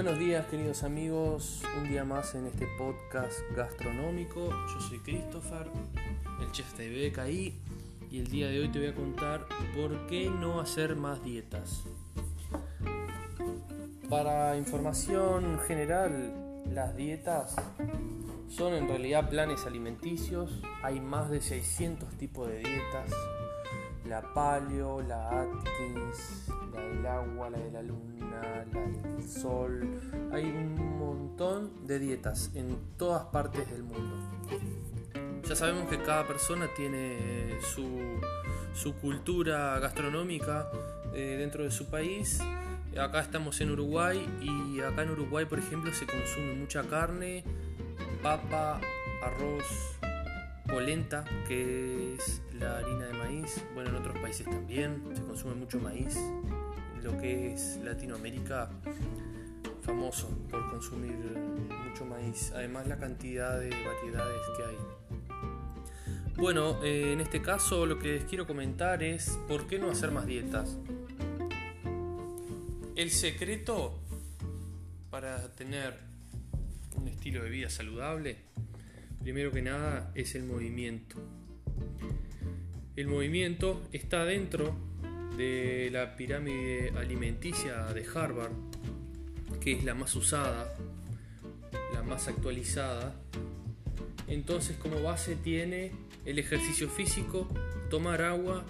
Buenos días queridos amigos, un día más en este podcast gastronómico. Yo soy Christopher, el chef de BKI y el día de hoy te voy a contar por qué no hacer más dietas. Para información general, las dietas son en realidad planes alimenticios, hay más de 600 tipos de dietas, la paleo, la Atkins, la del agua, la de la luna, la del sol. Hay un montón de dietas en todas partes del mundo. Ya sabemos que cada persona tiene su, cultura gastronómica eh, dentro de su país. Acá estamos en Uruguay y acá en Uruguay, por ejemplo, se consume mucha carne, papa, arroz, polenta, que es la harina de maíz. Bueno, en otros países también se consume mucho maíz. Lo que es Latinoamérica, famoso por consumir mucho maíz. Además, la cantidad de variedades que hay. Bueno, eh, en este caso lo que les quiero comentar es por qué no hacer más dietas. El secreto para tener un estilo de vida saludable primero que nada es el movimiento. El movimiento está dentro de la pirámide alimenticia de Harvard, que es la más usada, la más actualizada. Entonces como base tiene el ejercicio físico, tomar agua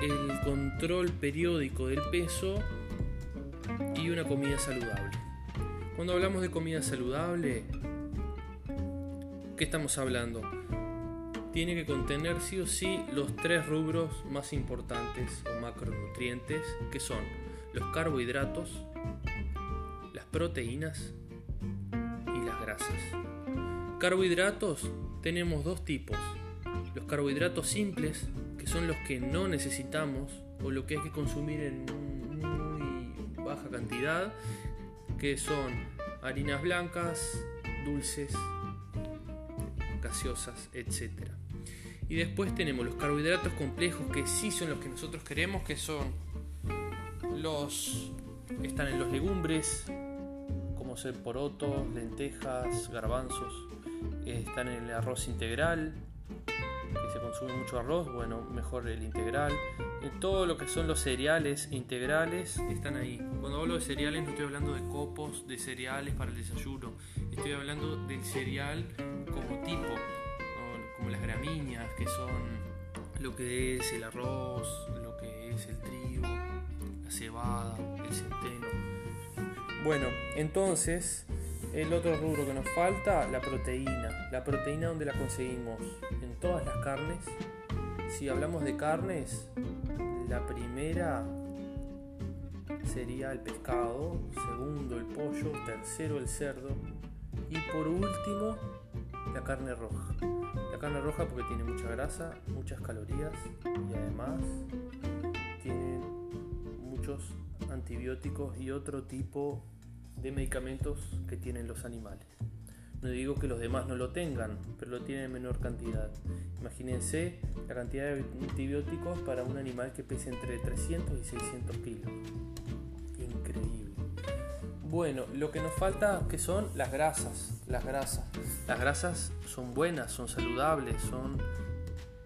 y el control periódico del peso y una comida saludable. Cuando hablamos de comida saludable, ¿Qué estamos hablando? Tiene que contener sí o sí los tres rubros más importantes o macronutrientes que son los carbohidratos, las proteínas y las grasas. Carbohidratos tenemos dos tipos. Los carbohidratos simples, que son los que no necesitamos o lo que hay que consumir en muy baja cantidad, que son harinas blancas, dulces, gaseosas, etc. Y después tenemos los carbohidratos complejos que sí son los que nosotros queremos, que son los están en los legumbres, como ser porotos, lentejas, garbanzos, están en el arroz integral, que se consume mucho arroz, bueno, mejor el integral. En todo lo que son los cereales integrales están ahí. Cuando hablo de cereales no estoy hablando de copos de cereales para el desayuno, estoy hablando del cereal como tipo, como las gramíneas, que son lo que es el arroz, lo que es el trigo, la cebada, el centeno. Bueno, entonces el otro rubro que nos falta, la proteína. La proteína donde la conseguimos en todas las carnes. Si hablamos de carnes, la primera sería el pescado, segundo el pollo, tercero el cerdo y por último la carne roja. Carne roja porque tiene mucha grasa, muchas calorías y además tiene muchos antibióticos y otro tipo de medicamentos que tienen los animales. No digo que los demás no lo tengan, pero lo tienen en menor cantidad. Imagínense la cantidad de antibióticos para un animal que pese entre 300 y 600 kilos. Increíble. Bueno, lo que nos falta que son las grasas. Las grasas. Las grasas son buenas, son saludables, son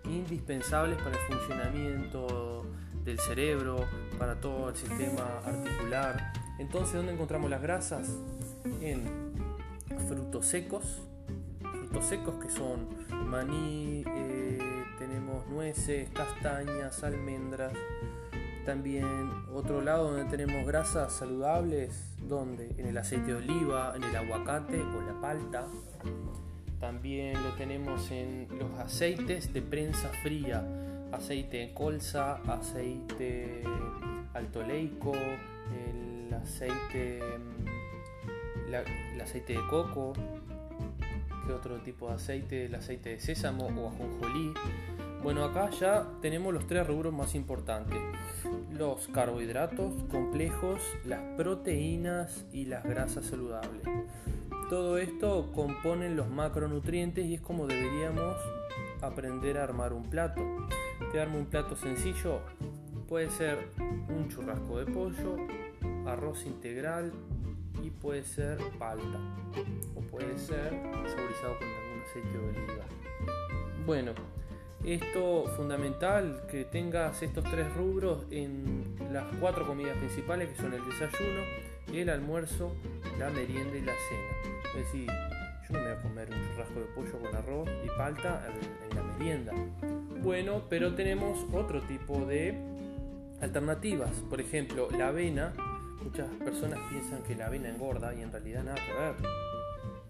indispensables para el funcionamiento del cerebro, para todo el sistema articular. Entonces, ¿dónde encontramos las grasas? En frutos secos, frutos secos que son maní, eh, tenemos nueces, castañas, almendras. También otro lado donde tenemos grasas saludables, donde en el aceite de oliva, en el aguacate o la palta. También lo tenemos en los aceites de prensa fría, aceite de colza, aceite altoleico, el aceite el aceite de coco, que otro tipo de aceite, el aceite de sésamo o ajonjolí. Bueno, acá ya tenemos los tres rubros más importantes. Los carbohidratos complejos, las proteínas y las grasas saludables. Todo esto componen los macronutrientes y es como deberíamos aprender a armar un plato. Te armo un plato sencillo, puede ser un churrasco de pollo, arroz integral, y puede ser palta o puede ser saborizado con algún aceite de oliva. Bueno, esto fundamental que tengas estos tres rubros en las cuatro comidas principales que son el desayuno, el almuerzo, la merienda y la cena. Es decir, yo no me voy a comer un churrasco de pollo con arroz y palta en la merienda. Bueno, pero tenemos otro tipo de alternativas. Por ejemplo, la avena. Muchas personas piensan que la avena engorda y en realidad nada que ver.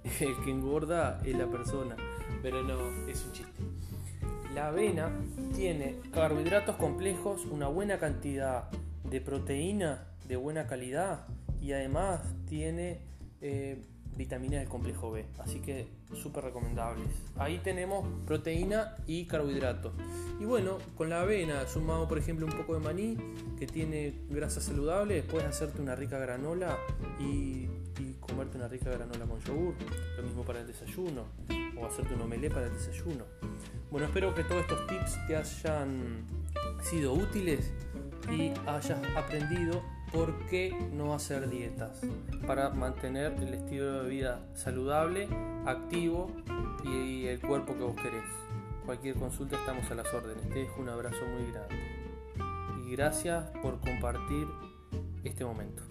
El que engorda es la persona, pero no, es un chiste. La avena tiene carbohidratos complejos, una buena cantidad de proteína de buena calidad y además tiene eh, vitaminas del complejo B, así que súper recomendables. Ahí tenemos proteína y carbohidratos. Y bueno, con la avena sumado por ejemplo un poco de maní que tiene grasa saludable, puedes hacerte una rica granola y, comerte una rica granola con yogur, lo mismo para el desayuno, o hacerte un omelé para el desayuno. Bueno, espero que todos estos tips te hayan sido útiles y hayas aprendido por qué no hacer dietas para mantener el estilo de vida saludable, activo y el cuerpo que vos querés. Cualquier consulta estamos a las órdenes. Te dejo un abrazo muy grande. Y gracias por compartir este momento.